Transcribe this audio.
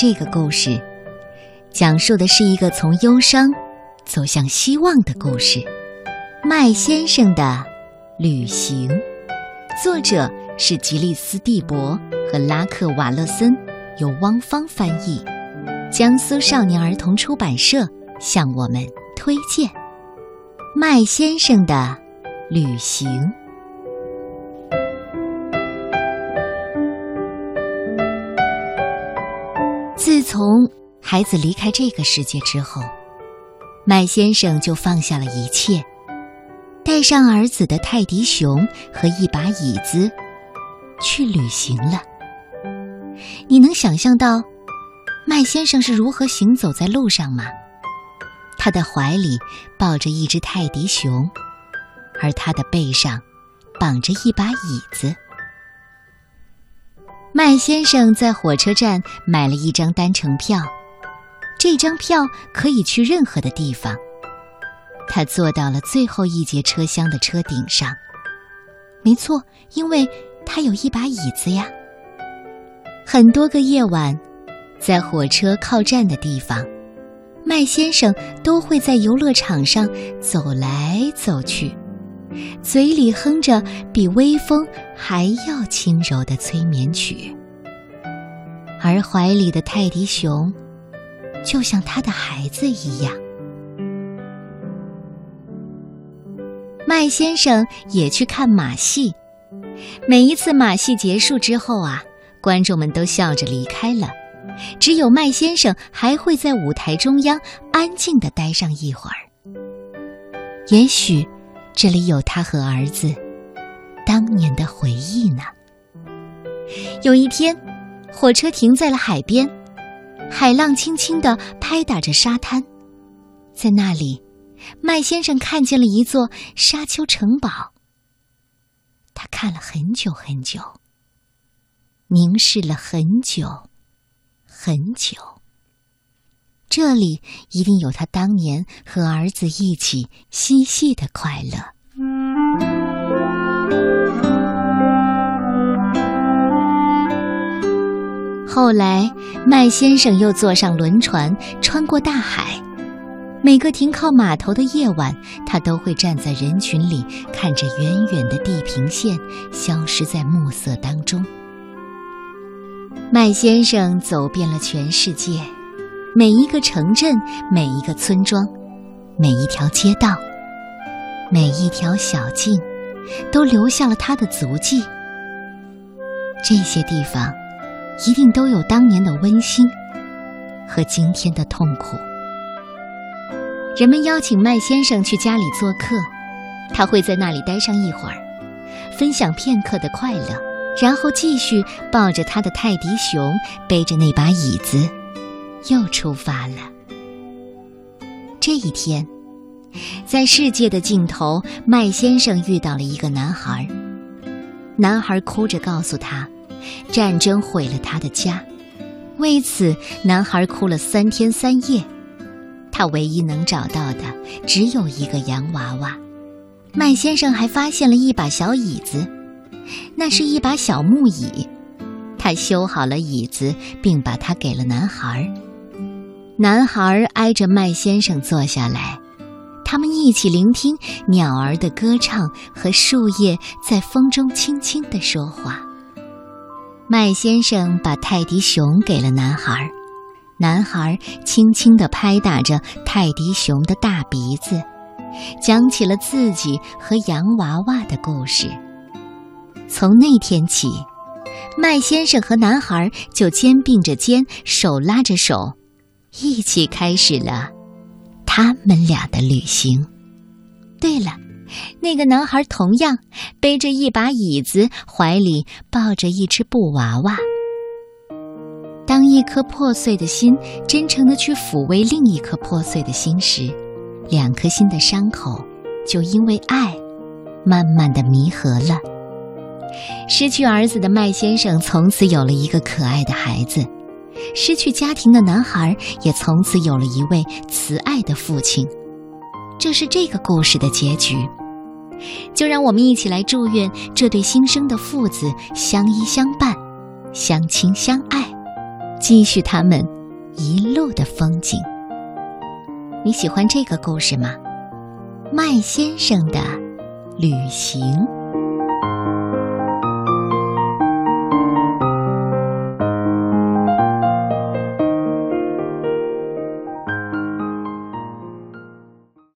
这个故事，讲述的是一个从忧伤走向希望的故事——麦先生的旅行。作者是吉利斯·蒂博和拉克·瓦勒森，由汪芳翻译，江苏少年儿童出版社向我们推荐《麦先生的旅行》。自从孩子离开这个世界之后，麦先生就放下了一切，带上儿子的泰迪熊和一把椅子，去旅行了。你能想象到麦先生是如何行走在路上吗？他的怀里抱着一只泰迪熊，而他的背上绑着一把椅子。麦先生在火车站买了一张单程票，这张票可以去任何的地方。他坐到了最后一节车厢的车顶上，没错，因为他有一把椅子呀。很多个夜晚，在火车靠站的地方，麦先生都会在游乐场上走来走去。嘴里哼着比微风还要轻柔的催眠曲，而怀里的泰迪熊，就像他的孩子一样。麦先生也去看马戏，每一次马戏结束之后啊，观众们都笑着离开了，只有麦先生还会在舞台中央安静的待上一会儿。也许。这里有他和儿子当年的回忆呢。有一天，火车停在了海边，海浪轻轻地拍打着沙滩，在那里，麦先生看见了一座沙丘城堡。他看了很久很久，凝视了很久很久。这里一定有他当年和儿子一起嬉戏的快乐。后来，麦先生又坐上轮船，穿过大海。每个停靠码头的夜晚，他都会站在人群里，看着远远的地平线消失在暮色当中。麦先生走遍了全世界。每一个城镇，每一个村庄，每一条街道，每一条小径，都留下了他的足迹。这些地方，一定都有当年的温馨和今天的痛苦。人们邀请麦先生去家里做客，他会在那里待上一会儿，分享片刻的快乐，然后继续抱着他的泰迪熊，背着那把椅子。又出发了。这一天，在世界的尽头，麦先生遇到了一个男孩。男孩哭着告诉他，战争毁了他的家。为此，男孩哭了三天三夜。他唯一能找到的只有一个洋娃娃。麦先生还发现了一把小椅子，那是一把小木椅。他修好了椅子，并把它给了男孩。男孩挨着麦先生坐下来，他们一起聆听鸟儿的歌唱和树叶在风中轻轻的说话。麦先生把泰迪熊给了男孩，男孩轻轻地拍打着泰迪熊的大鼻子，讲起了自己和洋娃娃的故事。从那天起，麦先生和男孩就肩并着肩，手拉着手。一起开始了他们俩的旅行。对了，那个男孩同样背着一把椅子，怀里抱着一只布娃娃。当一颗破碎的心真诚的去抚慰另一颗破碎的心时，两颗心的伤口就因为爱慢慢的弥合了。失去儿子的麦先生从此有了一个可爱的孩子。失去家庭的男孩也从此有了一位慈爱的父亲，这是这个故事的结局。就让我们一起来祝愿这对新生的父子相依相伴，相亲相爱，继续他们一路的风景。你喜欢这个故事吗？麦先生的旅行。